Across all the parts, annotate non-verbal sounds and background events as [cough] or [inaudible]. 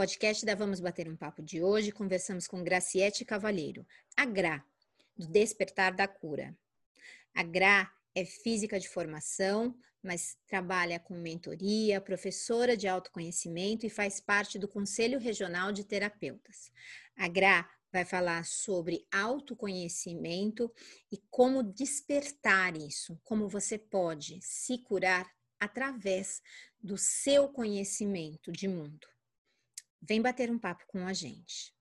podcast da Vamos Bater um Papo de hoje, conversamos com Graciete Cavalheiro, a Gra, do Despertar da Cura. A Gra é física de formação, mas trabalha com mentoria, professora de autoconhecimento e faz parte do Conselho Regional de Terapeutas. A Gra vai falar sobre autoconhecimento e como despertar isso, como você pode se curar através do seu conhecimento de mundo. Vem bater um papo com a gente.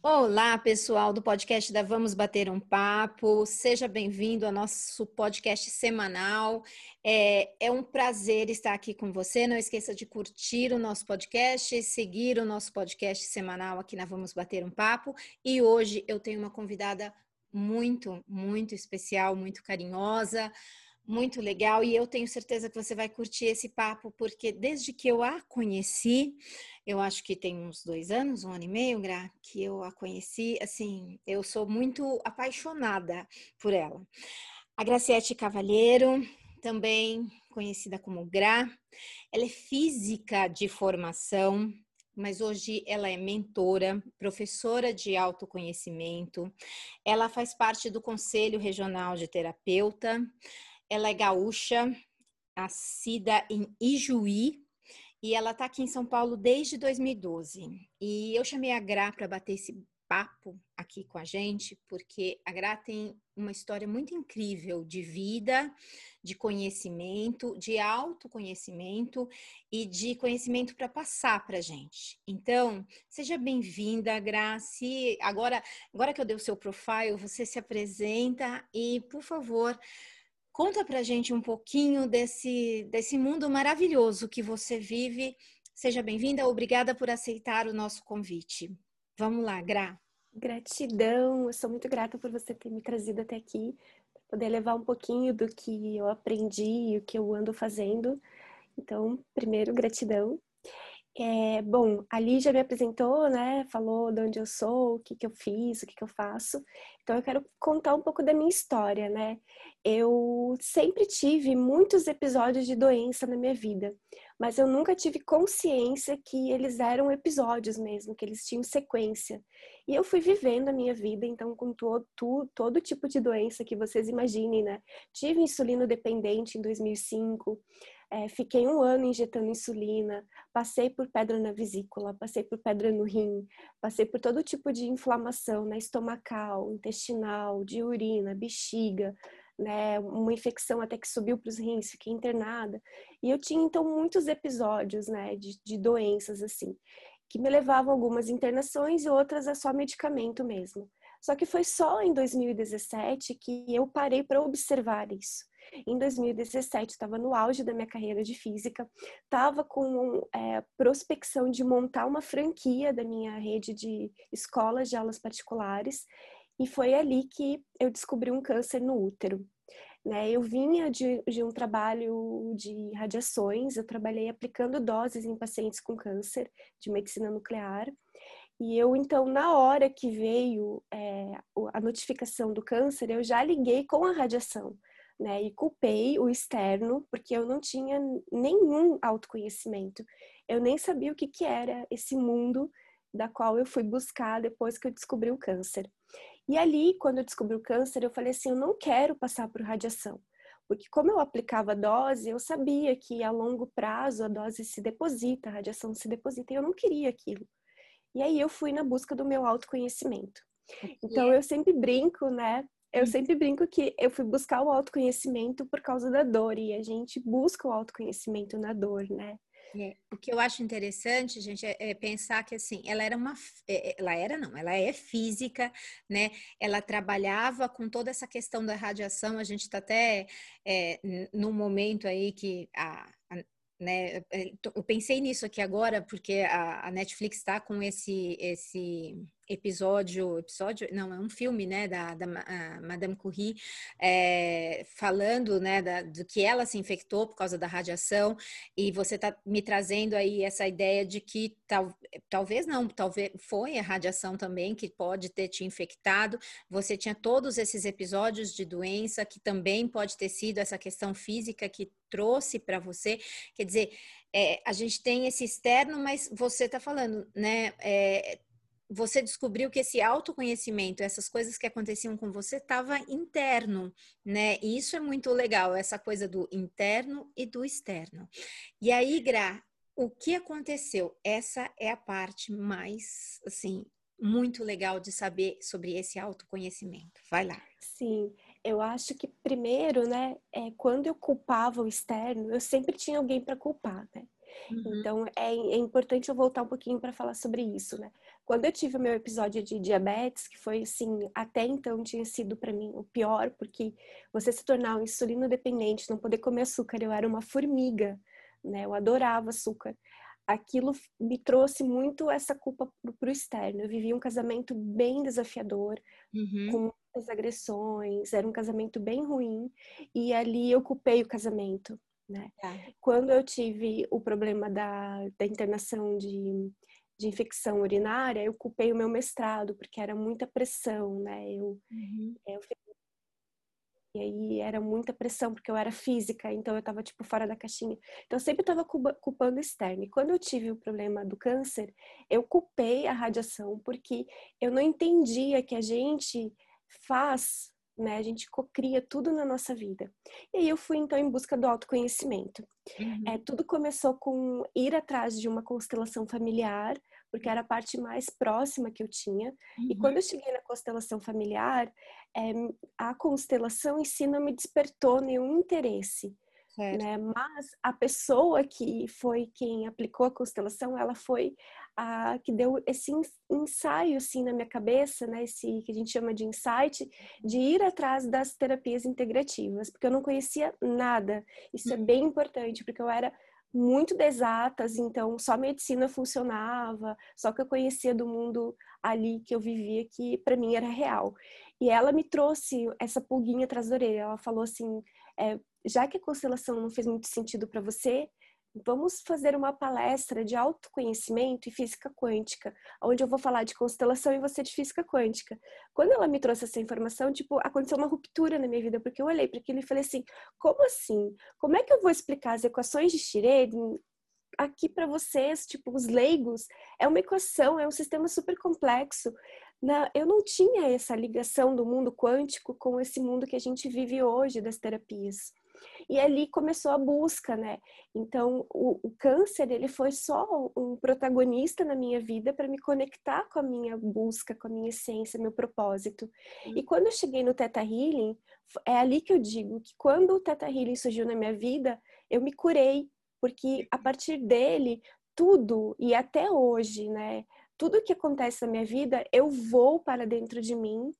Olá, pessoal do podcast da Vamos Bater um Papo. Seja bem-vindo ao nosso podcast semanal. É, é, um prazer estar aqui com você. Não esqueça de curtir o nosso podcast, seguir o nosso podcast semanal aqui na Vamos Bater um Papo. E hoje eu tenho uma convidada muito, muito especial, muito carinhosa, muito legal. E eu tenho certeza que você vai curtir esse papo, porque desde que eu a conheci, eu acho que tem uns dois anos, um ano e meio, Gra, que eu a conheci, assim, eu sou muito apaixonada por ela. A Graciete Cavalheiro, também conhecida como Gra, ela é física de formação, mas hoje ela é mentora, professora de autoconhecimento. Ela faz parte do Conselho Regional de Terapeuta. Ela é gaúcha, nascida em Ijuí, e ela está aqui em São Paulo desde 2012. E eu chamei a Gra para bater esse papo aqui com a gente, porque a Gra tem uma história muito incrível de vida, de conhecimento, de autoconhecimento e de conhecimento para passar para a gente. Então, seja bem-vinda, Grace. Agora, agora que eu dei o seu profile, você se apresenta e, por favor, conta para a gente um pouquinho desse, desse mundo maravilhoso que você vive. Seja bem-vinda, obrigada por aceitar o nosso convite. Vamos lá, Gra. Gratidão, eu sou muito grata por você ter me trazido até aqui, para poder levar um pouquinho do que eu aprendi e o que eu ando fazendo. Então, primeiro, gratidão. É, bom, a Lígia me apresentou, né? Falou de onde eu sou, o que, que eu fiz, o que, que eu faço. Então, eu quero contar um pouco da minha história, né? Eu sempre tive muitos episódios de doença na minha vida, mas eu nunca tive consciência que eles eram episódios mesmo, que eles tinham sequência. E eu fui vivendo a minha vida, então, com todo, todo, todo tipo de doença que vocês imaginem, né? Tive insulino dependente em 2005. É, fiquei um ano injetando insulina, passei por pedra na vesícula, passei por pedra no rim, passei por todo tipo de inflamação, né, estomacal, intestinal, de urina, bexiga, né, uma infecção até que subiu para os rins, fiquei internada. E eu tinha então muitos episódios, né, de, de doenças assim, que me levavam a algumas internações e outras a só medicamento mesmo. Só que foi só em 2017 que eu parei para observar isso. Em 2017, estava no auge da minha carreira de física, estava com é, prospecção de montar uma franquia da minha rede de escolas de aulas particulares, e foi ali que eu descobri um câncer no útero. Né? Eu vinha de, de um trabalho de radiações, eu trabalhei aplicando doses em pacientes com câncer de medicina nuclear. E eu, então, na hora que veio é, a notificação do câncer, eu já liguei com a radiação né? E culpei o externo porque eu não tinha nenhum autoconhecimento. Eu nem sabia o que, que era esse mundo da qual eu fui buscar depois que eu descobri o câncer. E ali, quando eu descobri o câncer, eu falei assim: eu não quero passar por radiação. Porque, como eu aplicava a dose, eu sabia que a longo prazo a dose se deposita, a radiação se deposita, e eu não queria aquilo. E aí eu fui na busca do meu autoconhecimento. Então eu sempre brinco, né? Eu sempre brinco que eu fui buscar o autoconhecimento por causa da dor e a gente busca o autoconhecimento na dor, né? É, o que eu acho interessante, gente, é, é, pensar que assim, ela era uma, é, é, ela era não, ela é física, né? Ela trabalhava com toda essa questão da radiação. A gente está até é, momento aí que a, a né? Eu pensei nisso aqui agora porque a, a Netflix está com esse esse episódio, episódio, não, é um filme, né, da, da Madame Curie, é, falando, né, da, do que ela se infectou por causa da radiação, e você está me trazendo aí essa ideia de que tal, talvez não, talvez foi a radiação também que pode ter te infectado, você tinha todos esses episódios de doença que também pode ter sido essa questão física que trouxe para você, quer dizer, é, a gente tem esse externo, mas você está falando, né? É, você descobriu que esse autoconhecimento, essas coisas que aconteciam com você, estava interno, né? E isso é muito legal, essa coisa do interno e do externo. E aí, Gra, o que aconteceu? Essa é a parte mais, assim, muito legal de saber sobre esse autoconhecimento. Vai lá. Sim, eu acho que primeiro, né, é, quando eu culpava o externo, eu sempre tinha alguém para culpar, né? Uhum. Então é, é, importante eu voltar um pouquinho para falar sobre isso, né? Quando eu tive o meu episódio de diabetes, que foi assim, até então tinha sido para mim o pior, porque você se tornar um insulino dependente, não poder comer açúcar, eu era uma formiga, né? Eu adorava açúcar. Aquilo me trouxe muito essa culpa para o externo. Eu vivi um casamento bem desafiador, uhum. com muitas agressões, era um casamento bem ruim, e ali eu culpei o casamento. Né? Tá. Quando eu tive o problema da, da internação de de infecção urinária, eu culpei o meu mestrado, porque era muita pressão, né? Eu, uhum. eu e aí era muita pressão, porque eu era física, então eu estava tipo fora da caixinha. Então eu sempre estava culpando externo. E quando eu tive o problema do câncer, eu culpei a radiação, porque eu não entendia que a gente faz, né? A gente cocria tudo na nossa vida. E aí eu fui então em busca do autoconhecimento. Uhum. É, tudo começou com ir atrás de uma constelação familiar, porque era a parte mais próxima que eu tinha. Uhum. E quando eu cheguei na constelação familiar, é, a constelação em si não me despertou nenhum interesse. Né? Mas a pessoa que foi quem aplicou a constelação, ela foi a que deu esse ensaio assim na minha cabeça, né? Esse que a gente chama de insight, de ir atrás das terapias integrativas, porque eu não conhecia nada. Isso é bem importante, porque eu era muito desatas, então só medicina funcionava, só que eu conhecia do mundo ali que eu vivia que para mim era real. E ela me trouxe essa pulguinha atrás da orelha. Ela falou assim: é, já que a constelação não fez muito sentido para você, vamos fazer uma palestra de autoconhecimento e física quântica, onde eu vou falar de constelação e você de física quântica. Quando ela me trouxe essa informação, tipo, aconteceu uma ruptura na minha vida, porque eu olhei para aquilo e falei assim: como assim? Como é que eu vou explicar as equações de Schrödinger aqui para vocês, tipo, os leigos? É uma equação, é um sistema super complexo. Na, eu não tinha essa ligação do mundo quântico com esse mundo que a gente vive hoje das terapias. E ali começou a busca, né? Então, o, o câncer, ele foi só um protagonista na minha vida para me conectar com a minha busca, com a minha essência, meu propósito. E quando eu cheguei no Teta Healing, é ali que eu digo que quando o Teta Healing surgiu na minha vida, eu me curei, porque a partir dele, tudo, e até hoje, né? Tudo que acontece na minha vida, eu vou para dentro de mim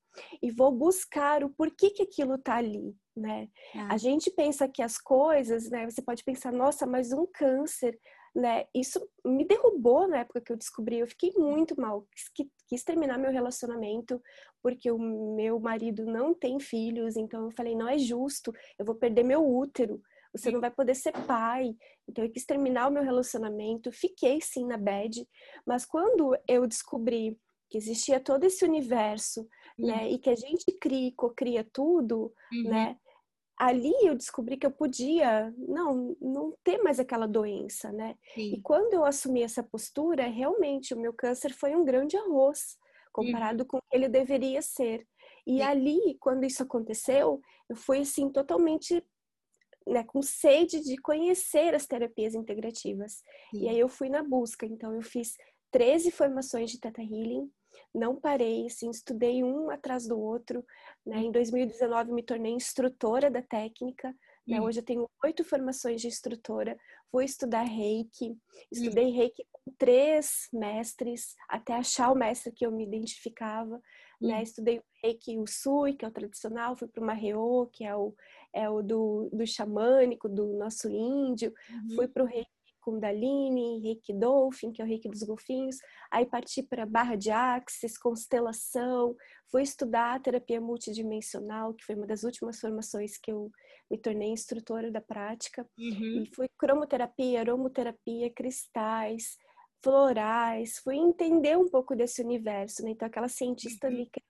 e vou buscar o porquê que aquilo está ali, né? A é. gente pensa que as coisas, né? Você pode pensar, nossa, mas um câncer, né? Isso me derrubou na época que eu descobri. Eu fiquei muito mal, quis, quis terminar meu relacionamento porque o meu marido não tem filhos, então eu falei, não é justo, eu vou perder meu útero. Você não vai poder ser pai. Então eu quis terminar o meu relacionamento, fiquei sim na bed, mas quando eu descobri que existia todo esse universo, né, uhum. né, e que a gente cria e cocria tudo, uhum. né, ali eu descobri que eu podia não não ter mais aquela doença, né? Sim. E quando eu assumi essa postura, realmente o meu câncer foi um grande arroz comparado uhum. com o que ele deveria ser. E Sim. ali, quando isso aconteceu, eu fui assim totalmente né, com sede de conhecer as terapias integrativas. Sim. E aí eu fui na busca, então eu fiz 13 formações de Teta Healing, não parei, assim, estudei um atrás do outro. Né? Em 2019 me tornei instrutora da técnica. Né? Hoje eu tenho oito formações de instrutora. Vou estudar reiki. Estudei reiki com três mestres, até achar o mestre que eu me identificava. Né? Estudei o reiki, o sui, que é o tradicional. Fui para o Maheo, que é o, é o do, do xamânico, do nosso índio. Uhum. Fui para o reiki Kundalini, reiki Dolphin, que é o reiki dos golfinhos, aí parti para barra de axis, constelação, fui estudar terapia multidimensional, que foi uma das últimas formações que eu me tornei instrutora da prática, uhum. e fui cromoterapia, aromoterapia, cristais, florais, fui entender um pouco desse universo, né? Então aquela cientista uhum. ali que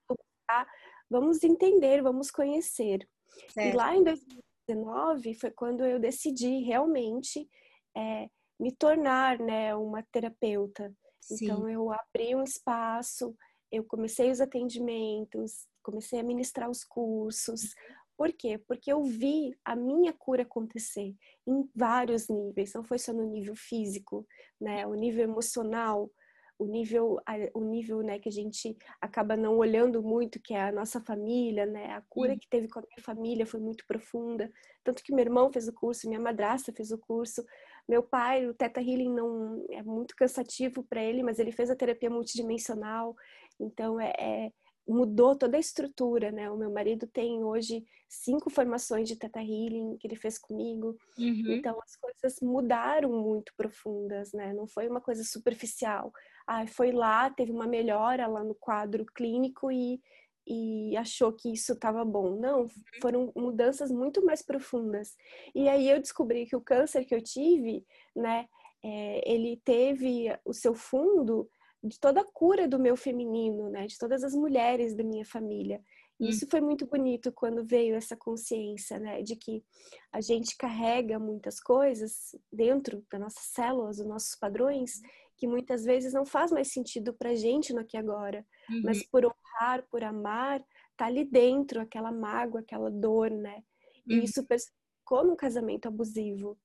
vamos entender, vamos conhecer. Certo. E lá em 2019 foi quando eu decidi realmente é, me tornar né, uma terapeuta. Sim. Então eu abri um espaço, eu comecei os atendimentos, comecei a ministrar os cursos. Por quê? Porque eu vi a minha cura acontecer em vários níveis, não foi só no nível físico, né, o nível emocional, o nível, o nível né, que a gente acaba não olhando muito, que é a nossa família, né? A cura que teve com a minha família foi muito profunda. Tanto que meu irmão fez o curso, minha madrasta fez o curso. Meu pai, o Teta Healing não é muito cansativo para ele, mas ele fez a terapia multidimensional. Então, é, é mudou toda a estrutura, né? O meu marido tem hoje cinco formações de Teta Healing que ele fez comigo. Uhum. Então as coisas mudaram muito profundas, né? Não foi uma coisa superficial. Ah, foi lá, teve uma melhora lá no quadro clínico e, e achou que isso estava bom. Não, uhum. foram mudanças muito mais profundas. E aí eu descobri que o câncer que eu tive, né? É, ele teve o seu fundo de toda a cura do meu feminino, né? De todas as mulheres da minha família. E hum. isso foi muito bonito quando veio essa consciência, né? De que a gente carrega muitas coisas dentro das nossas células, dos nossos padrões, que muitas vezes não faz mais sentido pra gente no aqui agora. Uhum. Mas por honrar, por amar, tá ali dentro aquela mágoa, aquela dor, né? E uhum. isso ficou num casamento abusivo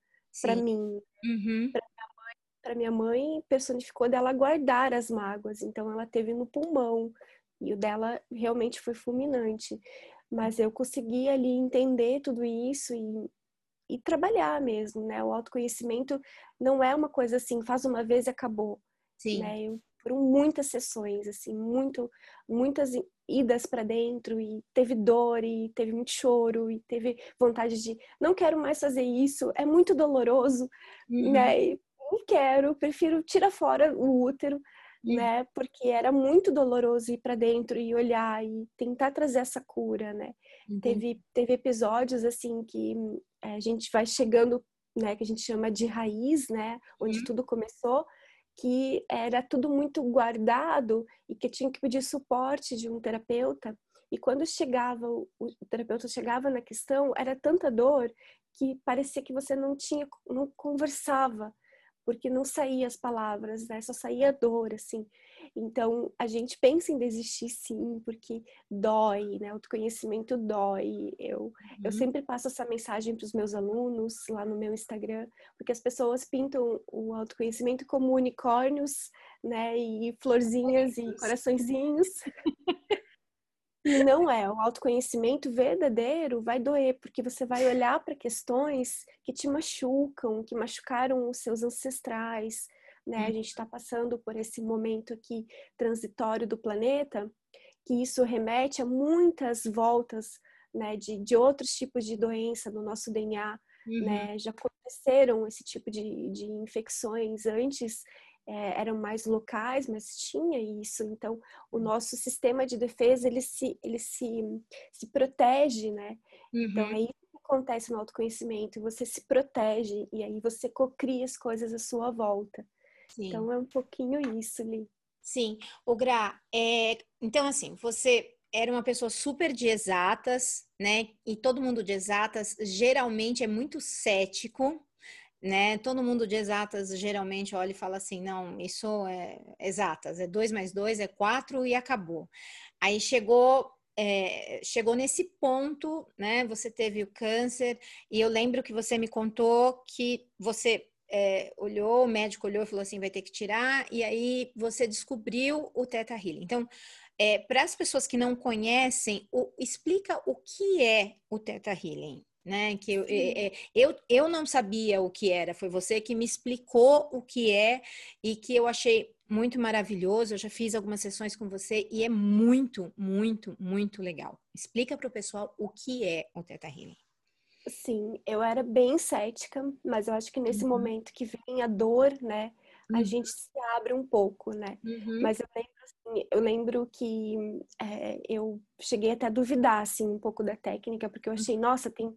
para mim. Uhum. Pra para minha mãe personificou dela guardar as mágoas, então ela teve no pulmão e o dela realmente foi fulminante. Mas eu consegui ali entender tudo isso e, e trabalhar mesmo, né? O autoconhecimento não é uma coisa assim, faz uma vez e acabou. Sim. Né? Eu, foram muitas sessões, assim, muito, muitas idas para dentro e teve dor e teve muito choro e teve vontade de não quero mais fazer isso, é muito doloroso, uhum. né? E não quero, prefiro tirar fora o útero, uhum. né? Porque era muito doloroso ir para dentro e olhar e tentar trazer essa cura, né? Uhum. Teve, teve episódios assim que é, a gente vai chegando, né? Que a gente chama de raiz, né? Onde uhum. tudo começou, que era tudo muito guardado e que tinha que pedir suporte de um terapeuta. E quando chegava, o terapeuta chegava na questão, era tanta dor que parecia que você não tinha, não conversava, porque não saía as palavras, né? Só saía dor, assim. Então, a gente pensa em desistir sim, porque dói, né? O autoconhecimento dói. Eu, uhum. eu sempre passo essa mensagem para os meus alunos lá no meu Instagram, porque as pessoas pintam o autoconhecimento como unicórnios, né? E florzinhas e coraçõezinhos. [laughs] E não é, o autoconhecimento verdadeiro vai doer, porque você vai olhar para questões que te machucam, que machucaram os seus ancestrais, né? A gente está passando por esse momento aqui transitório do planeta, que isso remete a muitas voltas, né, de, de outros tipos de doença no nosso DNA, uhum. né? Já aconteceram esse tipo de, de infecções antes é, eram mais locais, mas tinha isso. Então, o nosso sistema de defesa ele se, ele se, se protege, né? Então, uhum. Então, é isso que acontece no autoconhecimento. Você se protege e aí você cocria as coisas à sua volta. Sim. Então, é um pouquinho isso, Li. Sim. O Gra, é... então, assim, você era uma pessoa super de exatas, né? E todo mundo de exatas geralmente é muito cético, né? Todo mundo de exatas geralmente olha e fala assim: não, isso é exatas, é dois mais dois, é quatro e acabou. Aí chegou. É, chegou nesse ponto, né? Você teve o câncer, e eu lembro que você me contou que você é, olhou, o médico olhou e falou assim: vai ter que tirar, e aí você descobriu o Teta Healing. Então, é, para as pessoas que não conhecem, o, explica o que é o Teta Healing né? Que eu, é, eu, eu não sabia o que era, foi você que me explicou o que é e que eu achei muito maravilhoso. Eu já fiz algumas sessões com você e é muito, muito, muito legal. Explica para o pessoal o que é o Teta Healing. Sim, eu era bem cética, mas eu acho que nesse uhum. momento que vem a dor, né, a uhum. gente se abre um pouco, né? Uhum. Mas eu lembro, assim, eu lembro que é, eu cheguei até a duvidar, assim, um pouco da técnica, porque eu uhum. achei, nossa, tem...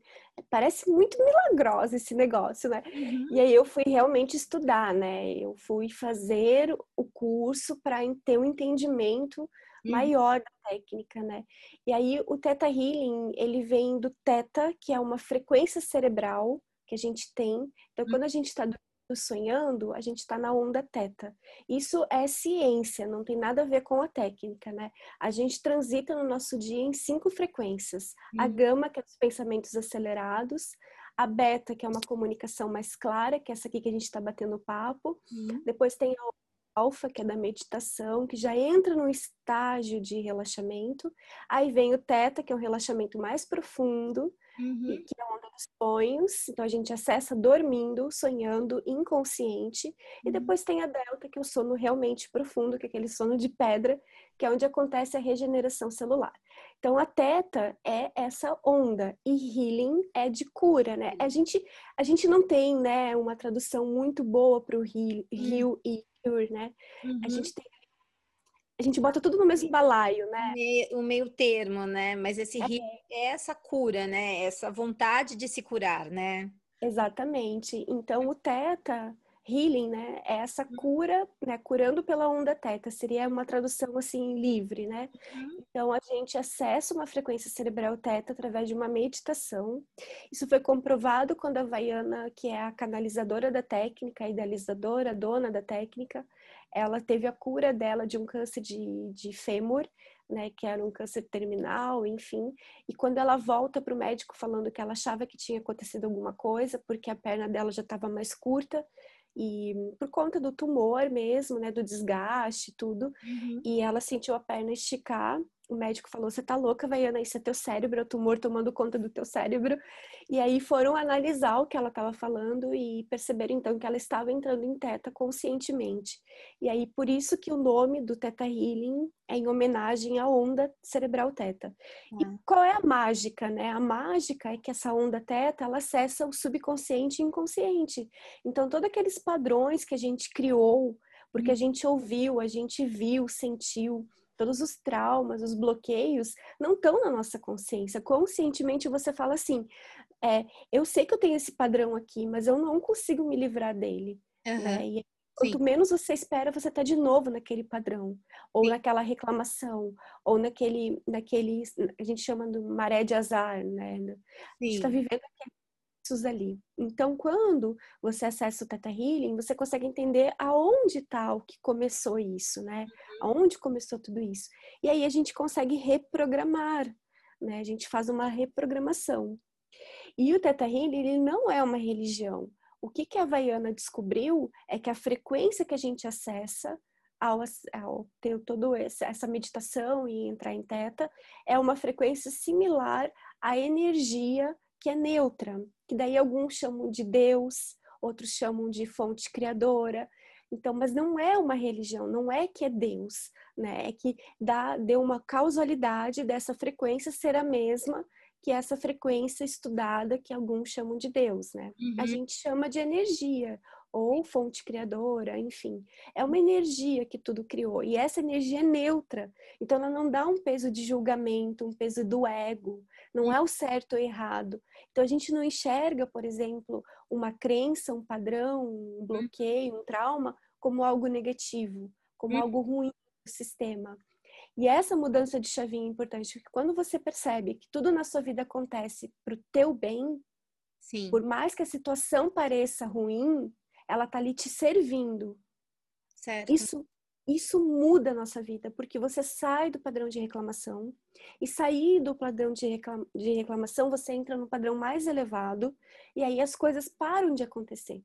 parece muito milagroso esse negócio, né? Uhum. E aí eu fui realmente estudar, né? Eu fui fazer o curso para ter um entendimento Uhum. maior da técnica, né? E aí o Theta Healing, ele vem do Theta, que é uma frequência cerebral que a gente tem. Então, quando a gente está sonhando, a gente está na onda teta. Isso é ciência, não tem nada a ver com a técnica, né? A gente transita no nosso dia em cinco frequências: a uhum. gama, que é dos pensamentos acelerados, a beta, que é uma comunicação mais clara, que é essa aqui que a gente está batendo papo. Uhum. Depois tem a alfa, que é da meditação, que já entra no estágio de relaxamento. Aí vem o teta, que é um relaxamento mais profundo, uhum. que é a onda dos sonhos. Então a gente acessa dormindo, sonhando, inconsciente. Uhum. E depois tem a delta, que é o sono realmente profundo, que é aquele sono de pedra, que é onde acontece a regeneração celular. Então a teta é essa onda e healing é de cura, né? A gente a gente não tem, né, uma tradução muito boa para o heal, heal uhum. e né? Uhum. A gente tem a gente bota tudo no mesmo balaio, né? O meio termo, né? Mas esse é. é essa cura, né? Essa vontade de se curar, né? Exatamente. Então o teta healing, né? É essa uhum. cura, né? Curando pela onda teta, seria uma tradução assim livre, né? Uhum. Então a gente acessa uma frequência cerebral teta através de uma meditação. Isso foi comprovado quando a Vaiana, que é a canalizadora da técnica, idealizadora, dona da técnica, ela teve a cura dela de um câncer de, de fêmur, né, que era um câncer terminal, enfim. E quando ela volta para o médico falando que ela achava que tinha acontecido alguma coisa, porque a perna dela já estava mais curta, e por conta do tumor mesmo, né, do desgaste, tudo. Uhum. E ela sentiu a perna esticar. O médico falou: "Você tá louca, Vaiana, isso é teu cérebro, é o tumor tomando conta do teu cérebro". E aí foram analisar o que ela estava falando e perceberam então que ela estava entrando em teta conscientemente. E aí por isso que o nome do Teta Healing é em homenagem à onda cerebral teta. E é. qual é a mágica, né? A mágica é que essa onda teta, ela acessa o subconsciente e inconsciente. Então, todos aqueles padrões que a gente criou, porque a uhum. gente ouviu, a gente viu, sentiu, todos os traumas, os bloqueios, não estão na nossa consciência. Conscientemente você fala assim: é, eu sei que eu tenho esse padrão aqui, mas eu não consigo me livrar dele. Uhum. Né? E Quanto Sim. menos você espera, você tá de novo naquele padrão, ou Sim. naquela reclamação, ou naquele, naquele, a gente chama de maré de azar, né? Sim. A gente tá vivendo aqueles ali. Então, quando você acessa o Teta Healing, você consegue entender aonde tá o que começou isso, né? Uhum. Aonde começou tudo isso. E aí a gente consegue reprogramar, né? A gente faz uma reprogramação. E o Teta Healing, ele não é uma religião o que, que a Havaiana descobriu é que a frequência que a gente acessa ao, ao ter toda essa meditação e entrar em teta é uma frequência similar à energia que é neutra, que daí alguns chamam de Deus, outros chamam de fonte criadora. Então, mas não é uma religião, não é que é Deus, né? É que dá, deu uma causalidade dessa frequência ser a mesma que essa frequência estudada que alguns chamam de Deus, né? Uhum. A gente chama de energia ou fonte criadora, enfim. É uma energia que tudo criou e essa energia é neutra. Então ela não dá um peso de julgamento, um peso do ego, não é o certo ou errado. Então a gente não enxerga, por exemplo, uma crença, um padrão, um bloqueio, um trauma como algo negativo, como uhum. algo ruim do sistema. E essa mudança de chavinha é importante, porque quando você percebe que tudo na sua vida acontece para o teu bem, Sim. por mais que a situação pareça ruim, ela tá ali te servindo. Certo. Isso isso muda a nossa vida, porque você sai do padrão de reclamação e sair do padrão de, reclama, de reclamação, você entra no padrão mais elevado e aí as coisas param de acontecer.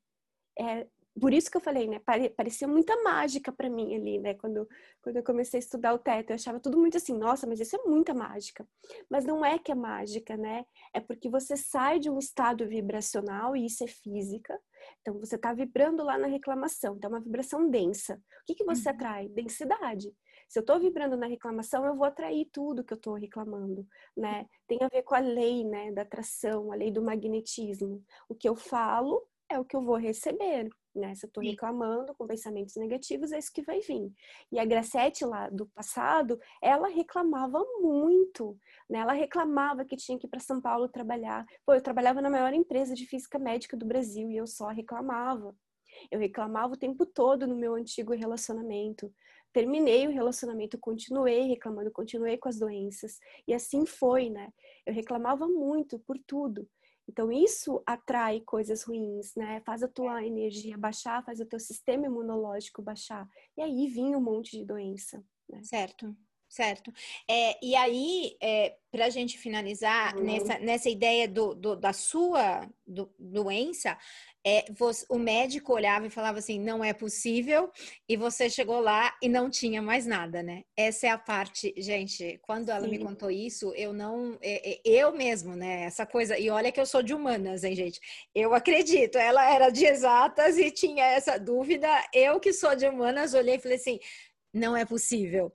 É, por isso que eu falei, né? Parecia muita mágica para mim ali, né? Quando, quando eu comecei a estudar o teto, eu achava tudo muito assim, nossa, mas isso é muita mágica. Mas não é que é mágica, né? É porque você sai de um estado vibracional e isso é física. Então você está vibrando lá na reclamação, então é uma vibração densa. O que, que você uhum. atrai? Densidade. Se eu estou vibrando na reclamação, eu vou atrair tudo que eu estou reclamando, né? Tem a ver com a lei, né, da atração, a lei do magnetismo. O que eu falo é o que eu vou receber, né? Se eu estou reclamando com pensamentos negativos, é isso que vai vir. E a Gracete lá do passado, ela reclamava muito, né? Ela reclamava que tinha que ir para São Paulo trabalhar. Pô, eu trabalhava na maior empresa de física médica do Brasil e eu só reclamava. Eu reclamava o tempo todo no meu antigo relacionamento. Terminei o relacionamento, continuei reclamando, continuei com as doenças. E assim foi, né? Eu reclamava muito por tudo. Então, isso atrai coisas ruins, né? Faz a tua energia baixar, faz o teu sistema imunológico baixar. E aí vinha um monte de doença. Né? Certo, certo. É, e aí, é, para a gente finalizar uhum. nessa, nessa ideia do, do da sua do, doença, é, você, o médico olhava e falava assim, não é possível, e você chegou lá e não tinha mais nada, né? Essa é a parte, gente, quando ela Sim. me contou isso, eu não, é, é, eu mesmo, né? Essa coisa, e olha que eu sou de humanas, hein, gente? Eu acredito, ela era de exatas e tinha essa dúvida, eu que sou de humanas, olhei e falei assim, não é possível.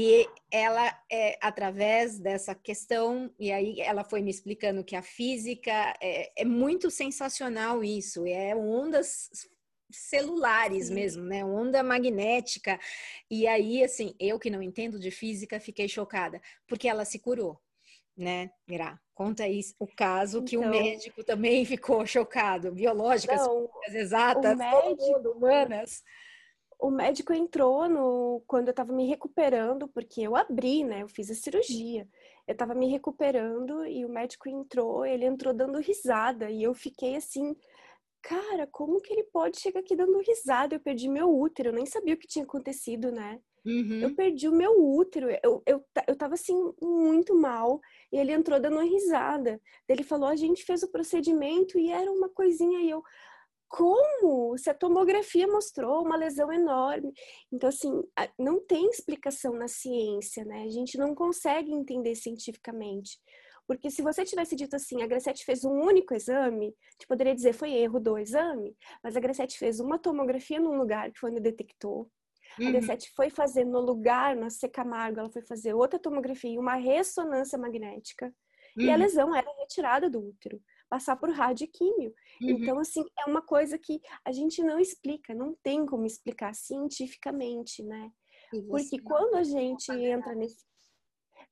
E ela, é, através dessa questão, e aí ela foi me explicando que a física é, é muito sensacional isso, é ondas celulares Sim. mesmo, né? Onda magnética. E aí, assim, eu que não entendo de física, fiquei chocada, porque ela se curou, né, Gra? Conta aí o caso que então, o médico também [laughs] ficou chocado, biológicas, não, exatas, médico, humanas o médico entrou no quando eu estava me recuperando, porque eu abri, né? Eu fiz a cirurgia. Eu estava me recuperando e o médico entrou, ele entrou dando risada e eu fiquei assim, cara, como que ele pode chegar aqui dando risada? Eu perdi meu útero, eu nem sabia o que tinha acontecido, né? Uhum. Eu perdi o meu útero, eu, eu, eu tava assim, muito mal, e ele entrou dando risada. Ele falou: a gente fez o procedimento e era uma coisinha, e eu, como? Se a tomografia mostrou uma lesão enorme. Então, assim, não tem explicação na ciência, né? A gente não consegue entender cientificamente. Porque se você tivesse dito assim, a Gracete fez um único exame, te poderia dizer foi erro do exame, mas a Gracete fez uma tomografia num lugar que foi onde detectou. Uhum. A Gracete foi fazer no lugar, na C Camargo, ela foi fazer outra tomografia, uma ressonância magnética, uhum. e a uhum. lesão era retirada do útero passar por radioquímio. Uhum. Então, assim, é uma coisa que a gente não explica, não tem como explicar cientificamente, né? Porque quando a gente entra nesse.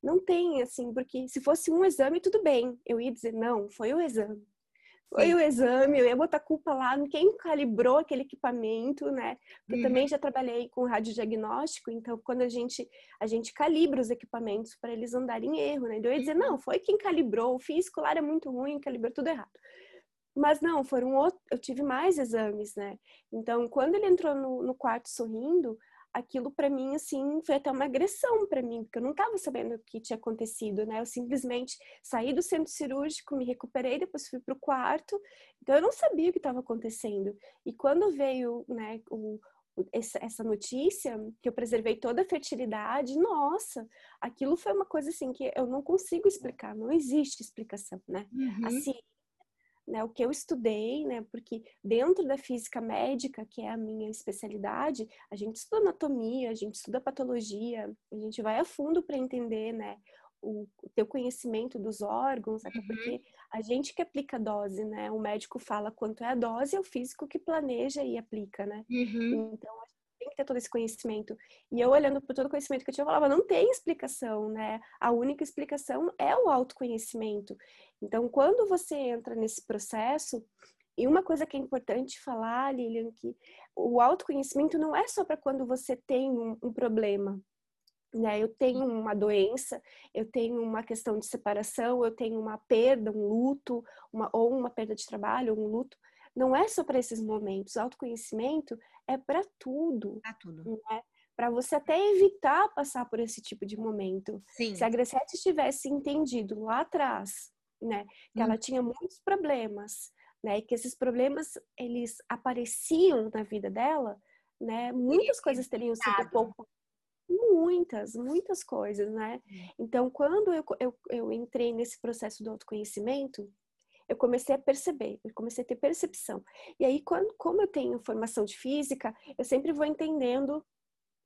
Não tem, assim, porque se fosse um exame, tudo bem. Eu ia dizer, não, foi o exame. Foi o exame, eu ia botar culpa lá em quem calibrou aquele equipamento, né? Porque uhum. também já trabalhei com radiodiagnóstico, então quando a gente a gente calibra os equipamentos para eles andarem em erro, né? Então eu ia dizer, uhum. não, foi quem calibrou, o físico lá era muito ruim, calibrou tudo errado. Mas não, foram outro, eu tive mais exames, né? Então, quando ele entrou no, no quarto sorrindo, aquilo para mim assim foi até uma agressão para mim, porque eu não estava sabendo o que tinha acontecido, né? Eu simplesmente saí do centro cirúrgico, me recuperei, depois fui para o quarto, então eu não sabia o que estava acontecendo. E quando veio, né, o, essa notícia que eu preservei toda a fertilidade, nossa, aquilo foi uma coisa assim que eu não consigo explicar, não existe explicação, né? Uhum. Assim, né, o que eu estudei, né, porque dentro da física médica, que é a minha especialidade, a gente estuda anatomia, a gente estuda patologia, a gente vai a fundo para entender, né, o, o teu conhecimento dos órgãos, até uhum. porque a gente que aplica a dose, né, o médico fala quanto é a dose, é o físico que planeja e aplica, né. Uhum. Então, tem que ter todo esse conhecimento. E eu olhando por todo o conhecimento que eu tinha, eu falava, não tem explicação, né? A única explicação é o autoconhecimento. Então, quando você entra nesse processo, e uma coisa que é importante falar, Lilian, que o autoconhecimento não é só para quando você tem um, um problema. Né? Eu tenho uma doença, eu tenho uma questão de separação, eu tenho uma perda, um luto, uma, ou uma perda de trabalho, um luto. Não é só para esses momentos. O autoconhecimento é para tudo. Para tudo. Né? Para você até evitar passar por esse tipo de momento. Sim. Se a Grecete tivesse entendido lá atrás, né, que hum. ela tinha muitos problemas, né, e que esses problemas eles apareciam na vida dela, né, muitas coisas teriam sido pouco muitas, muitas coisas, né? Então, quando eu, eu, eu entrei nesse processo do autoconhecimento, eu comecei a perceber, eu comecei a ter percepção. E aí, quando, como eu tenho formação de física, eu sempre vou entendendo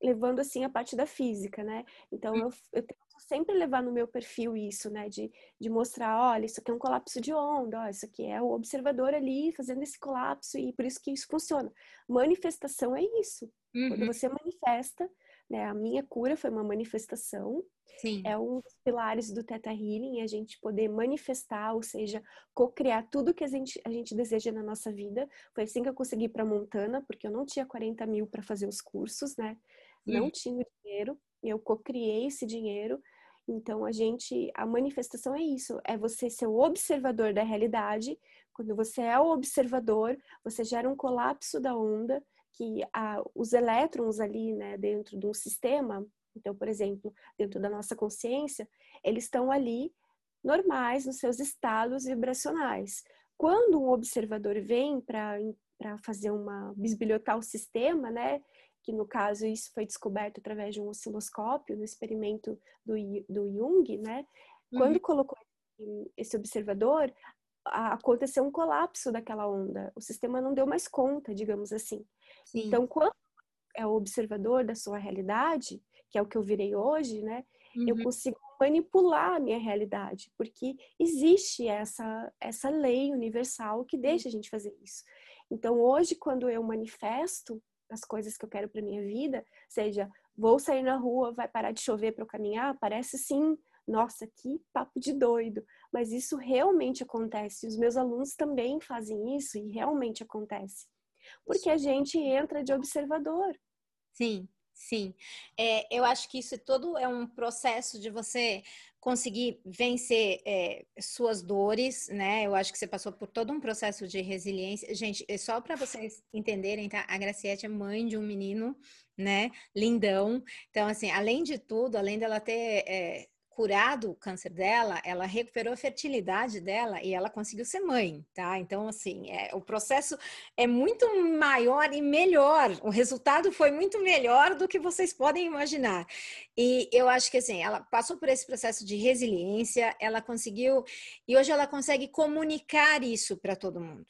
levando assim a parte da física, né? Então eu, eu tento sempre levar no meu perfil isso, né? De, de mostrar, olha, isso aqui é um colapso de onda, ó, isso aqui é o observador ali fazendo esse colapso e por isso que isso funciona. Manifestação é isso. Uhum. Quando você manifesta, né? A minha cura foi uma manifestação. Sim. É um dos pilares do Teta Healing, a gente poder manifestar, ou seja, co-criar tudo que a gente, a gente deseja na nossa vida. Foi assim que eu consegui para Montana, porque eu não tinha 40 mil para fazer os cursos, né? Não hum. tinha dinheiro, eu co-criei esse dinheiro. Então, a gente, a manifestação é isso, é você ser o observador da realidade. Quando você é o observador, você gera um colapso da onda, que a, os elétrons ali, né, dentro de um sistema, então, por exemplo, dentro da nossa consciência, eles estão ali normais nos seus estados vibracionais. Quando um observador vem para fazer uma bisbilhotar o sistema, né, que no caso isso foi descoberto através de um osciloscópio no experimento do, do Jung, né? Quando uhum. colocou esse observador, aconteceu um colapso daquela onda. O sistema não deu mais conta, digamos assim. Sim. Então, quando é o observador da sua realidade, que é o que eu virei hoje, né? Uhum. Eu consigo manipular a minha realidade, porque existe essa essa lei universal que deixa a gente fazer isso. Então, hoje quando eu manifesto as coisas que eu quero para minha vida, seja vou sair na rua, vai parar de chover para eu caminhar, parece sim, nossa, que papo de doido, mas isso realmente acontece. Os meus alunos também fazem isso e realmente acontece. Porque a gente entra de observador. Sim, sim. É, eu acho que isso todo é um processo de você conseguir vencer é, suas dores, né? Eu acho que você passou por todo um processo de resiliência. Gente, é só para vocês entenderem, tá? A Graciete é mãe de um menino, né? Lindão. Então, assim, além de tudo, além dela ter é, curado o câncer dela, ela recuperou a fertilidade dela e ela conseguiu ser mãe, tá? Então, assim, é, o processo é muito maior e melhor. O resultado foi muito melhor do que vocês podem imaginar. E eu acho que, assim, ela passou por esse processo de resiliência, ela conseguiu, e hoje ela consegue comunicar isso para todo mundo.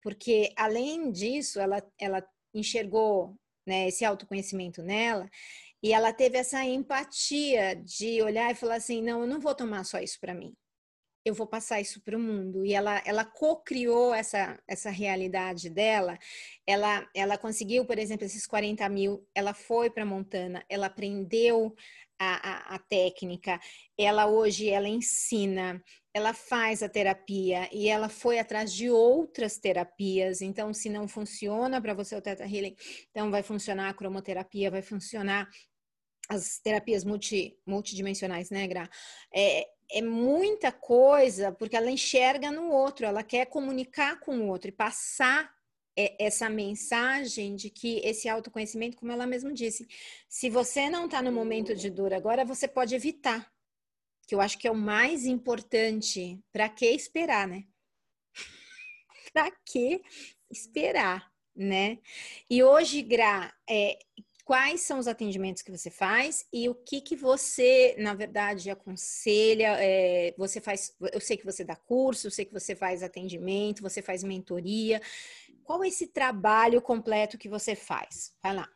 Porque, além disso, ela, ela enxergou né, esse autoconhecimento nela e ela teve essa empatia de olhar e falar assim: não, eu não vou tomar só isso para mim. Eu vou passar isso para o mundo. E ela, ela co-criou essa, essa realidade dela. Ela, ela conseguiu, por exemplo, esses 40 mil. Ela foi para Montana, ela aprendeu a, a, a, técnica. Ela hoje ela ensina, ela faz a terapia e ela foi atrás de outras terapias. Então, se não funciona para você o Theta Healing, então vai funcionar a cromoterapia, vai funcionar as terapias multi, multidimensionais, né, Gra? É, é muita coisa, porque ela enxerga no outro, ela quer comunicar com o outro e passar essa mensagem de que esse autoconhecimento, como ela mesma disse, se você não está no momento de dor agora, você pode evitar. Que eu acho que é o mais importante. Para que esperar, né? [laughs] para que esperar, né? E hoje, Gra, é, quais são os atendimentos que você faz e o que que você, na verdade, aconselha. É, você faz, eu sei que você dá curso, eu sei que você faz atendimento, você faz mentoria. Qual é esse trabalho completo que você faz? Vai lá.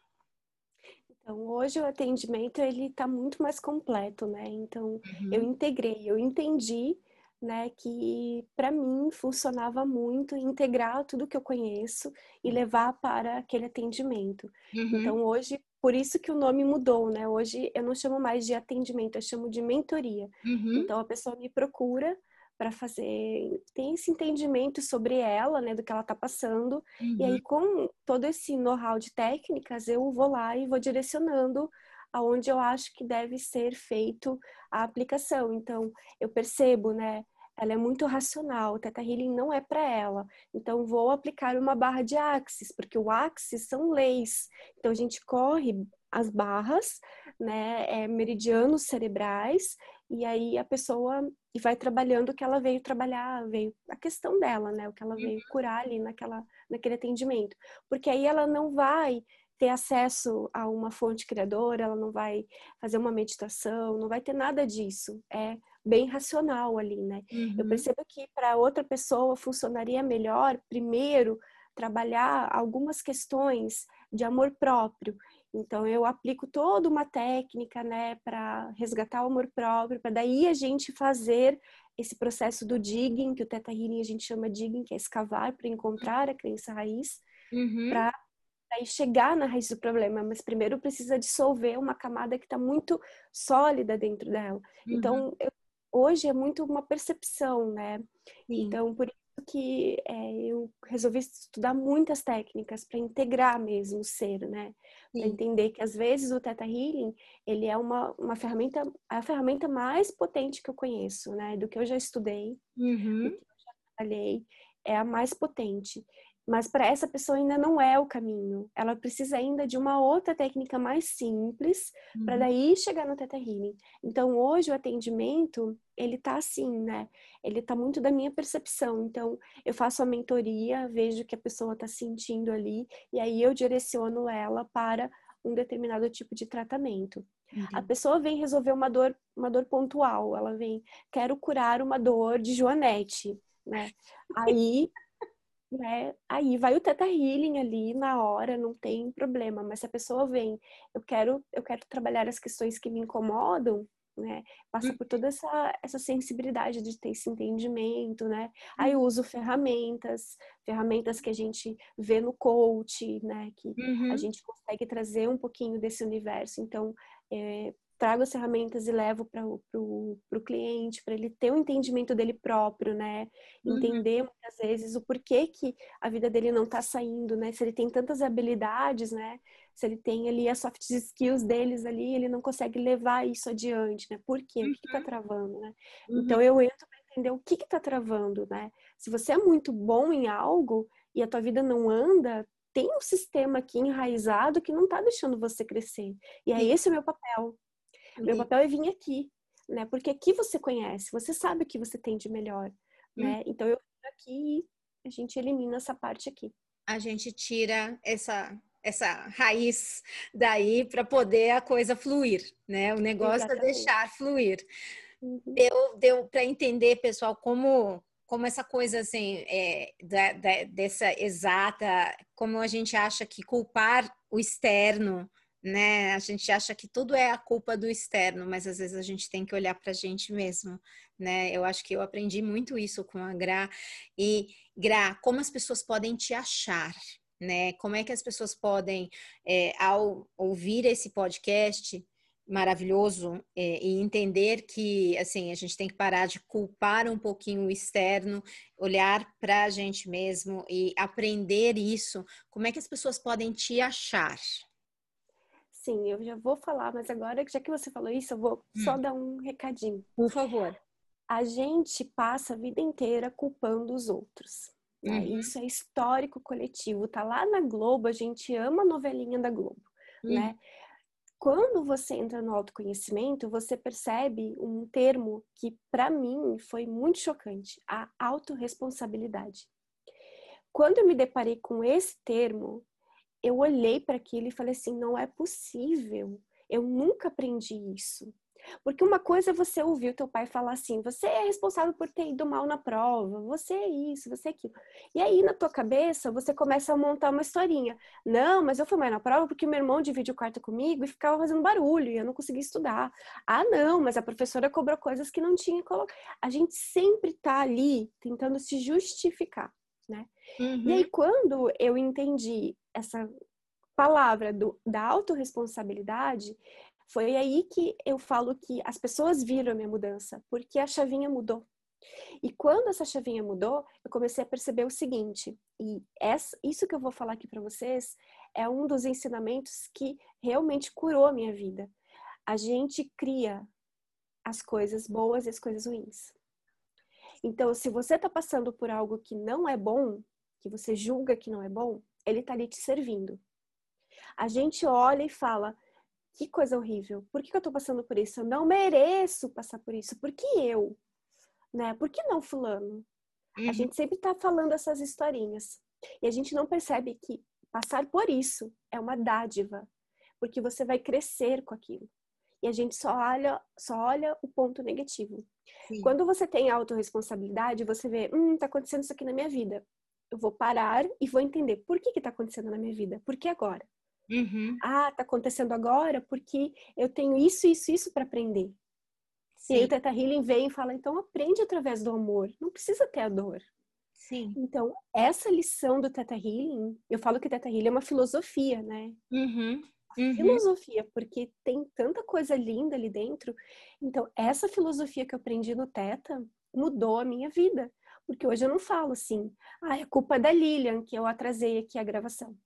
Então, hoje o atendimento ele está muito mais completo, né? Então, uhum. eu integrei, eu entendi né, que para mim funcionava muito integrar tudo que eu conheço e uhum. levar para aquele atendimento. Uhum. Então hoje, por isso que o nome mudou, né? Hoje eu não chamo mais de atendimento, eu chamo de mentoria. Uhum. Então a pessoa me procura para fazer tem esse entendimento sobre ela, né, do que ela está passando. E aí uhum. com todo esse know-how de técnicas, eu vou lá e vou direcionando aonde eu acho que deve ser feito a aplicação. Então, eu percebo, né, ela é muito racional, o Teta Healing não é para ela. Então, vou aplicar uma barra de axis, porque o axis são leis. Então, a gente corre as barras, né, é, meridianos cerebrais, e aí a pessoa vai trabalhando o que ela veio trabalhar, veio a questão dela, né, o que ela veio uhum. curar ali naquela, naquele atendimento. Porque aí ela não vai ter acesso a uma fonte criadora, ela não vai fazer uma meditação, não vai ter nada disso. É bem racional ali, né? Uhum. Eu percebo que para outra pessoa funcionaria melhor, primeiro, trabalhar algumas questões de amor próprio Então eu aplico toda uma técnica, né, para resgatar o amor próprio, para daí a gente fazer esse processo do digging, que o Teta Healing a gente chama digging, que é escavar para encontrar a crença raiz, uhum. para aí chegar na raiz do problema, mas primeiro precisa dissolver uma camada que está muito sólida dentro dela. Uhum. Então, eu, hoje é muito uma percepção, né? Sim. Então, por que é, eu resolvi estudar muitas técnicas para integrar mesmo o ser, né? Para entender que às vezes o Theta Healing ele é uma, uma ferramenta, a ferramenta mais potente que eu conheço, né? Do que eu já estudei, uhum. do que eu já trabalhei, é a mais potente mas para essa pessoa ainda não é o caminho. Ela precisa ainda de uma outra técnica mais simples uhum. para daí chegar no Theta Healing. Então, hoje o atendimento, ele tá assim, né? Ele tá muito da minha percepção. Então, eu faço a mentoria, vejo o que a pessoa tá sentindo ali e aí eu direciono ela para um determinado tipo de tratamento. A pessoa vem resolver uma dor, uma dor pontual, ela vem, quero curar uma dor de Joanete, né? Aí né? Aí vai o teta healing ali na hora, não tem problema. Mas se a pessoa vem, eu quero, eu quero trabalhar as questões que me incomodam, né? Passa por toda essa, essa sensibilidade de ter esse entendimento, né? Aí eu uso ferramentas, ferramentas que a gente vê no coach, né? Que uhum. a gente consegue trazer um pouquinho desse universo. Então, é, trago as ferramentas e levo para o cliente, para ele ter o um entendimento dele próprio, né? Uhum. Entender muitas vezes o porquê que a vida dele não está saindo, né? Se ele tem tantas habilidades, né? Se ele tem ali as soft skills deles ali, ele não consegue levar isso adiante, né? Por quê? Uhum. O que está travando, né? Uhum. Então eu entro para entender o que está travando, né? Se você é muito bom em algo e a tua vida não anda, tem um sistema aqui enraizado que não está deixando você crescer. E aí esse é o meu papel, meu papel é vir aqui, né? Porque aqui você conhece, você sabe o que você tem de melhor, né? Hum. Então eu aqui e a gente elimina essa parte aqui. A gente tira essa essa raiz daí para poder a coisa fluir, né? O negócio Exatamente. é deixar fluir. Uhum. Deu, deu para entender, pessoal, como como essa coisa assim é, da, da, dessa exata, como a gente acha que culpar o externo né? A gente acha que tudo é a culpa do externo, mas às vezes a gente tem que olhar para a gente mesmo, né? Eu acho que eu aprendi muito isso com a Gra. E, Gra, como as pessoas podem te achar, né? Como é que as pessoas podem, é, ao ouvir esse podcast maravilhoso é, e entender que, assim, a gente tem que parar de culpar um pouquinho o externo, olhar para a gente mesmo e aprender isso, como é que as pessoas podem te achar? Sim, eu já vou falar, mas agora, já que você falou isso, eu vou hum. só dar um recadinho. Por favor. A gente passa a vida inteira culpando os outros. Né? Uhum. Isso é histórico coletivo. Tá lá na Globo, a gente ama a novelinha da Globo, uhum. né? Quando você entra no autoconhecimento, você percebe um termo que para mim foi muito chocante, a autorresponsabilidade. Quando eu me deparei com esse termo, eu olhei para aquilo e falei assim: não é possível, eu nunca aprendi isso. Porque uma coisa é você ouvir o teu pai falar assim: você é responsável por ter ido mal na prova, você é isso, você é aquilo. E aí na tua cabeça você começa a montar uma historinha. Não, mas eu fui mal na prova porque meu irmão dividiu o quarto comigo e ficava fazendo barulho e eu não conseguia estudar. Ah, não, mas a professora cobrou coisas que não tinha colocado. A gente sempre tá ali tentando se justificar né? Uhum. E aí, quando eu entendi essa palavra do, da autorresponsabilidade, foi aí que eu falo que as pessoas viram a minha mudança, porque a chavinha mudou. E quando essa chavinha mudou, eu comecei a perceber o seguinte, e essa, isso que eu vou falar aqui para vocês é um dos ensinamentos que realmente curou a minha vida. A gente cria as coisas boas e as coisas ruins. Então, se você está passando por algo que não é bom, que você julga que não é bom, ele está ali te servindo. A gente olha e fala: que coisa horrível, por que eu estou passando por isso? Eu não mereço passar por isso, por que eu? Né? Por que não Fulano? Uhum. A gente sempre está falando essas historinhas. E a gente não percebe que passar por isso é uma dádiva, porque você vai crescer com aquilo e a gente só olha, só olha o ponto negativo. Sim. Quando você tem autorresponsabilidade, você vê, hum, tá acontecendo isso aqui na minha vida. Eu vou parar e vou entender por que que tá acontecendo na minha vida, por que agora? Uhum. Ah, tá acontecendo agora porque eu tenho isso, isso, isso para aprender. Sim. E aí o Teta Healing vem e fala, então aprende através do amor, não precisa ter a dor. Sim. Então, essa lição do Teta Healing, eu falo que Teta Healing é uma filosofia, né? Uhum. Uhum. Filosofia, porque tem tanta coisa linda ali dentro. Então, essa filosofia que eu aprendi no Teta mudou a minha vida. Porque hoje eu não falo assim, ah, é culpa da Lilian que eu atrasei aqui a gravação,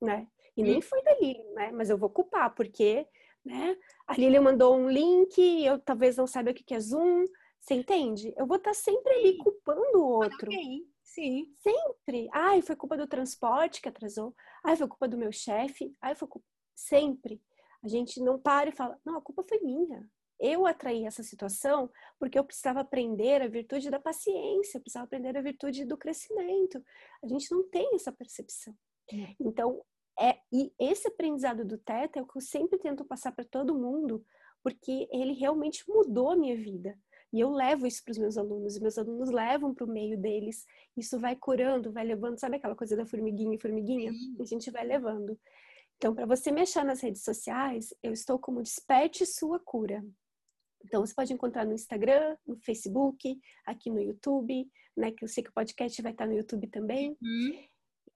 né? E nem uhum. foi da Lilian, né? Mas eu vou culpar, porque né? A Lilian mandou um link, eu talvez não saiba o que é Zoom, você entende? Eu vou estar sempre ali culpando o outro. Okay. Sim. Sempre. Ai, foi culpa do transporte que atrasou. Ai, foi culpa do meu chefe. Ai, foi culpa. Sempre. A gente não para e fala, não, a culpa foi minha. Eu atraí essa situação porque eu precisava aprender a virtude da paciência, eu precisava aprender a virtude do crescimento. A gente não tem essa percepção. É. Então, é, e esse aprendizado do Teta é o que eu sempre tento passar para todo mundo, porque ele realmente mudou a minha vida. E eu levo isso para os meus alunos, e meus alunos levam para o meio deles. Isso vai curando, vai levando, sabe aquela coisa da formiguinha e formiguinha? A gente vai levando. Então, para você mexer nas redes sociais, eu estou como Desperte Sua Cura. Então, você pode encontrar no Instagram, no Facebook, aqui no YouTube, né? Que eu sei que o podcast vai estar no YouTube também. Uhum.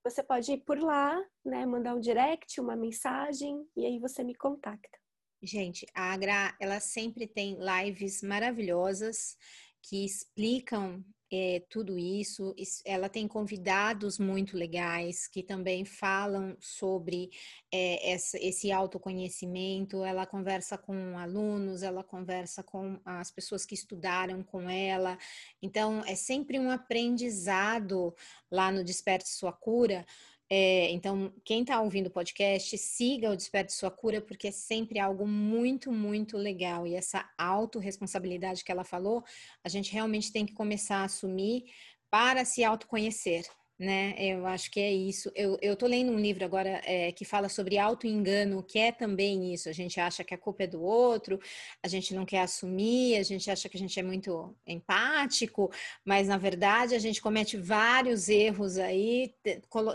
Você pode ir por lá, né? Mandar um direct, uma mensagem, e aí você me contacta. Gente, a Agra, ela sempre tem lives maravilhosas que explicam é, tudo isso. Ela tem convidados muito legais que também falam sobre é, esse autoconhecimento. Ela conversa com alunos, ela conversa com as pessoas que estudaram com ela. Então, é sempre um aprendizado lá no Desperte Sua Cura é, então, quem está ouvindo o podcast, siga o Desperte Sua Cura, porque é sempre algo muito, muito legal. E essa autorresponsabilidade que ela falou, a gente realmente tem que começar a assumir para se autoconhecer né? Eu acho que é isso. Eu, eu tô lendo um livro agora é, que fala sobre auto-engano, que é também isso. A gente acha que a culpa é do outro, a gente não quer assumir, a gente acha que a gente é muito empático, mas na verdade a gente comete vários erros aí,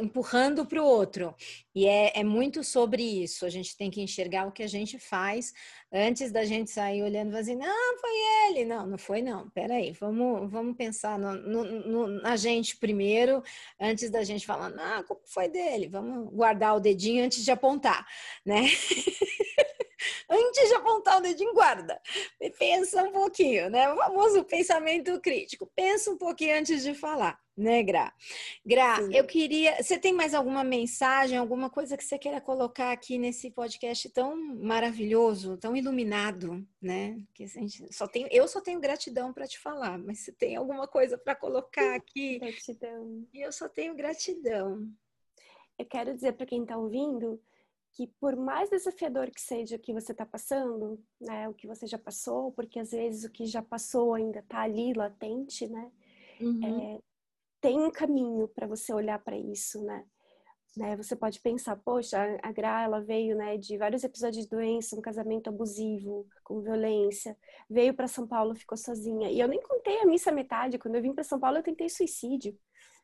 empurrando para o outro. E é, é muito sobre isso. A gente tem que enxergar o que a gente faz antes da gente sair olhando assim, não, foi ele. Não, não foi não. Peraí, vamos, vamos pensar no, no, no, na gente primeiro, antes da gente falar, não, a culpa foi dele. Vamos guardar o dedinho antes de apontar, né? [laughs] antes de apontar o dedinho, guarda. Pensa um pouquinho, né? O famoso pensamento crítico. Pensa um pouquinho antes de falar né, Gra? Gra, Sim. eu queria. Você tem mais alguma mensagem, alguma coisa que você queira colocar aqui nesse podcast tão maravilhoso, tão iluminado, né? Que a gente só tem, eu só tenho gratidão para te falar, mas você tem alguma coisa para colocar aqui? Gratidão. Eu só tenho gratidão. Eu quero dizer para quem está ouvindo que por mais desafiador que seja o que você está passando, né, o que você já passou, porque às vezes o que já passou ainda está ali latente, né? Uhum. É, tem um caminho para você olhar para isso, né? né? Você pode pensar, poxa, a Gra ela veio, né, de vários episódios de doença, um casamento abusivo, com violência, veio para São Paulo, ficou sozinha. E eu nem contei a missa metade. Quando eu vim para São Paulo, eu tentei suicídio.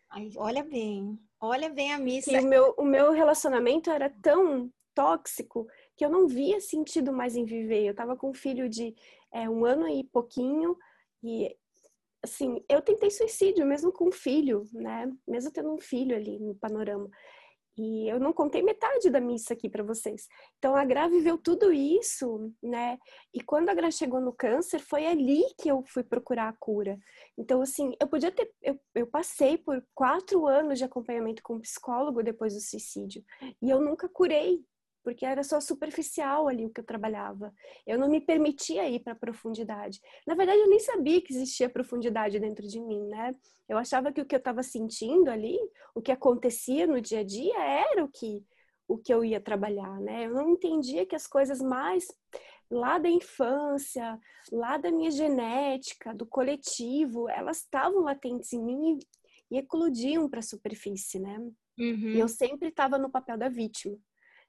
Ai, olha bem, olha bem a missa. E o meu, o meu relacionamento era tão tóxico que eu não via sentido mais em viver. Eu estava com um filho de é, um ano e pouquinho e assim, eu tentei suicídio mesmo com um filho, né? Mesmo tendo um filho ali no panorama. E eu não contei metade da missa aqui para vocês. Então a Gra viveu tudo isso, né? E quando a Gra chegou no câncer, foi ali que eu fui procurar a cura. Então, assim, eu podia ter. Eu, eu passei por quatro anos de acompanhamento com um psicólogo depois do suicídio. E eu nunca curei, porque era só superficial ali o que eu trabalhava. Eu não me permitia ir para a profundidade. Na verdade, eu nem sabia que existia profundidade dentro de mim, né? Eu achava que o que eu estava sentindo ali, o que acontecia no dia a dia, era o que o que eu ia trabalhar, né? Eu não entendia que as coisas mais lá da infância, lá da minha genética, do coletivo, elas estavam latentes em mim e, e eclodiam para a superfície, né? Uhum. E eu sempre estava no papel da vítima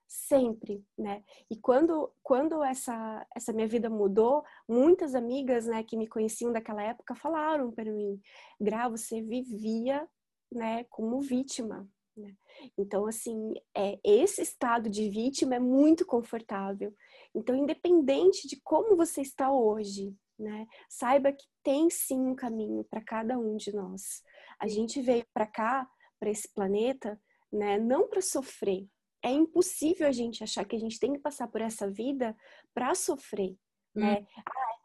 sempre, né? E quando quando essa essa minha vida mudou, muitas amigas, né, que me conheciam daquela época falaram para mim: "Gra, você vivia, né, como vítima, Né? Então, assim, é, esse estado de vítima é muito confortável. Então, independente de como você está hoje, né, saiba que tem sim um caminho para cada um de nós. A gente veio para cá, para esse planeta, né, não para sofrer. É impossível a gente achar que a gente tem que passar por essa vida para sofrer, hum. né? Ah,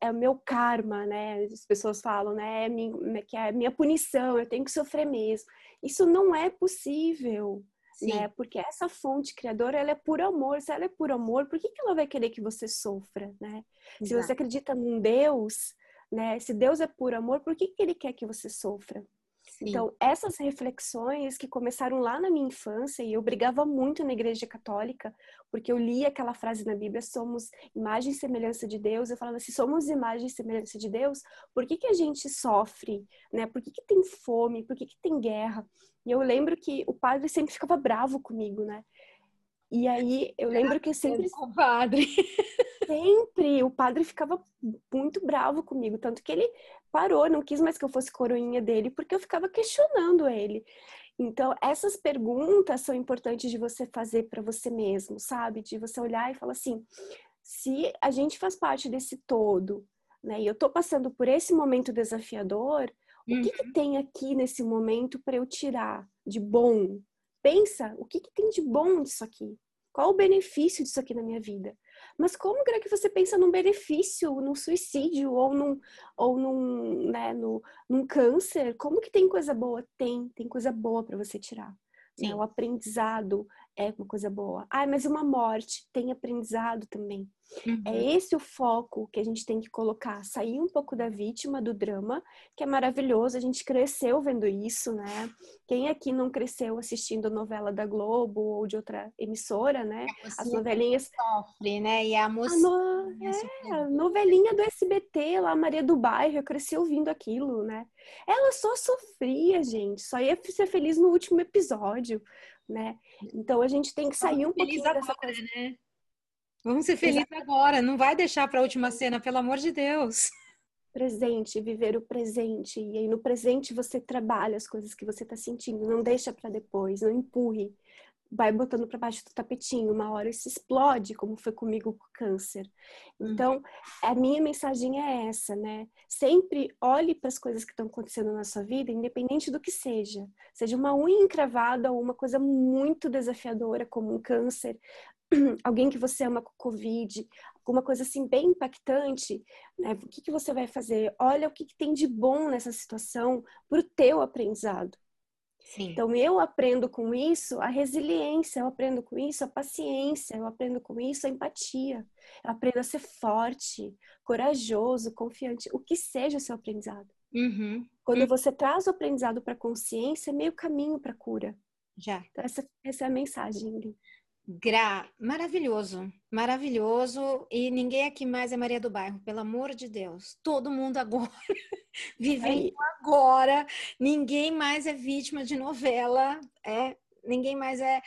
é o meu karma, né? As pessoas falam, né? É minha, que é a minha punição, eu tenho que sofrer mesmo. Isso não é possível, Sim. né? Porque essa fonte criadora, ela é por amor. Se ela é por amor, por que, que ela vai querer que você sofra, né? Exato. Se você acredita num Deus, né? Se Deus é por amor, por que, que ele quer que você sofra? Sim. Então, essas reflexões que começaram lá na minha infância, e eu brigava muito na igreja católica, porque eu li aquela frase na Bíblia, somos imagem e semelhança de Deus, eu falava assim, somos imagem e semelhança de Deus, por que, que a gente sofre, né? Por que, que tem fome, por que, que tem guerra? E eu lembro que o padre sempre ficava bravo comigo, né? E aí eu lembro que eu sempre. O padre. [laughs] Sempre o padre ficava muito bravo comigo, tanto que ele parou, não quis mais que eu fosse coroinha dele, porque eu ficava questionando ele. Então, essas perguntas são importantes de você fazer para você mesmo, sabe? De você olhar e falar assim: se a gente faz parte desse todo, né? E eu tô passando por esse momento desafiador, o que, que uhum. tem aqui nesse momento para eu tirar de bom? Pensa, o que, que tem de bom disso aqui? Qual o benefício disso aqui na minha vida? Mas como que você pensa num benefício, num suicídio ou num, ou num, né, no, num câncer? Como que tem coisa boa? Tem, tem coisa boa para você tirar. Né? O aprendizado é uma coisa boa. Ah, mas uma morte tem aprendizado também. É uhum. É esse o foco que a gente tem que colocar, sair um pouco da vítima, do drama, que é maravilhoso, a gente cresceu vendo isso, né? Quem aqui não cresceu assistindo novela da Globo ou de outra emissora, né? As novelinhas sofre, né? E a moça no... é, a novelinha do SBT lá, Maria do Bairro, eu cresci ouvindo aquilo, né? Ela só sofria, gente, só ia ser feliz no último episódio, né? Então a gente tem que sair um pouquinho agora, dessa coisa, né? Vamos ser felizes agora, não vai deixar para a última cena, pelo amor de Deus. Presente, viver o presente. E aí no presente você trabalha as coisas que você está sentindo, não deixa para depois, não empurre. Vai botando para baixo do tapetinho, uma hora isso explode, como foi comigo com o câncer. Então, uhum. a minha mensagem é essa, né? Sempre olhe para as coisas que estão acontecendo na sua vida, independente do que seja. Seja uma unha encravada ou uma coisa muito desafiadora, como um câncer, [clears throat] alguém que você ama com Covid, alguma coisa assim bem impactante, né? O que, que você vai fazer? Olha o que, que tem de bom nessa situação para o teu aprendizado. Sim. Então, eu aprendo com isso a resiliência, eu aprendo com isso a paciência, eu aprendo com isso a empatia, eu aprendo a ser forte, corajoso, confiante, o que seja o seu aprendizado. Uhum. Quando uhum. você traz o aprendizado para a consciência, é meio caminho para a cura. Já. Então, essa, essa é a mensagem. Gra, maravilhoso, maravilhoso. E ninguém aqui mais é Maria do Bairro, pelo amor de Deus. Todo mundo agora, [laughs] vivendo agora. Ninguém mais é vítima de novela. É ninguém mais é.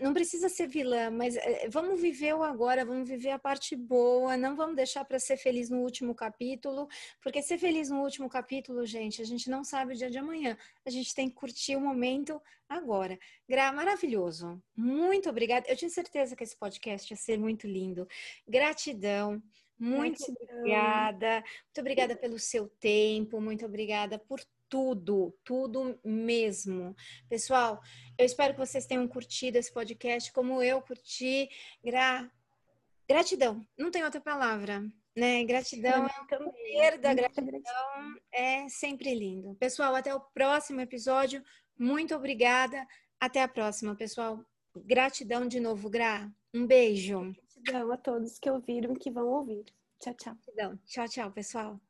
Não precisa ser vilã, mas é, vamos viver o agora, vamos viver a parte boa, não vamos deixar para ser feliz no último capítulo, porque ser feliz no último capítulo, gente, a gente não sabe o dia de amanhã. A gente tem que curtir o momento agora. Gra, maravilhoso. Muito obrigada. Eu tinha certeza que esse podcast ia ser muito lindo. Gratidão. Muito Gratidão. obrigada. Muito obrigada pelo seu tempo, muito obrigada por tudo, tudo mesmo. Pessoal, eu espero que vocês tenham curtido esse podcast como eu curti. Gra... Gratidão, não tem outra palavra, né? Gratidão é o poder da gratidão, é sempre lindo. Pessoal, até o próximo episódio. Muito obrigada. Até a próxima, pessoal. Gratidão de novo, Gra. Um beijo. Gratidão a todos que ouviram e que vão ouvir. Tchau, tchau. Gratidão. Tchau, tchau, pessoal.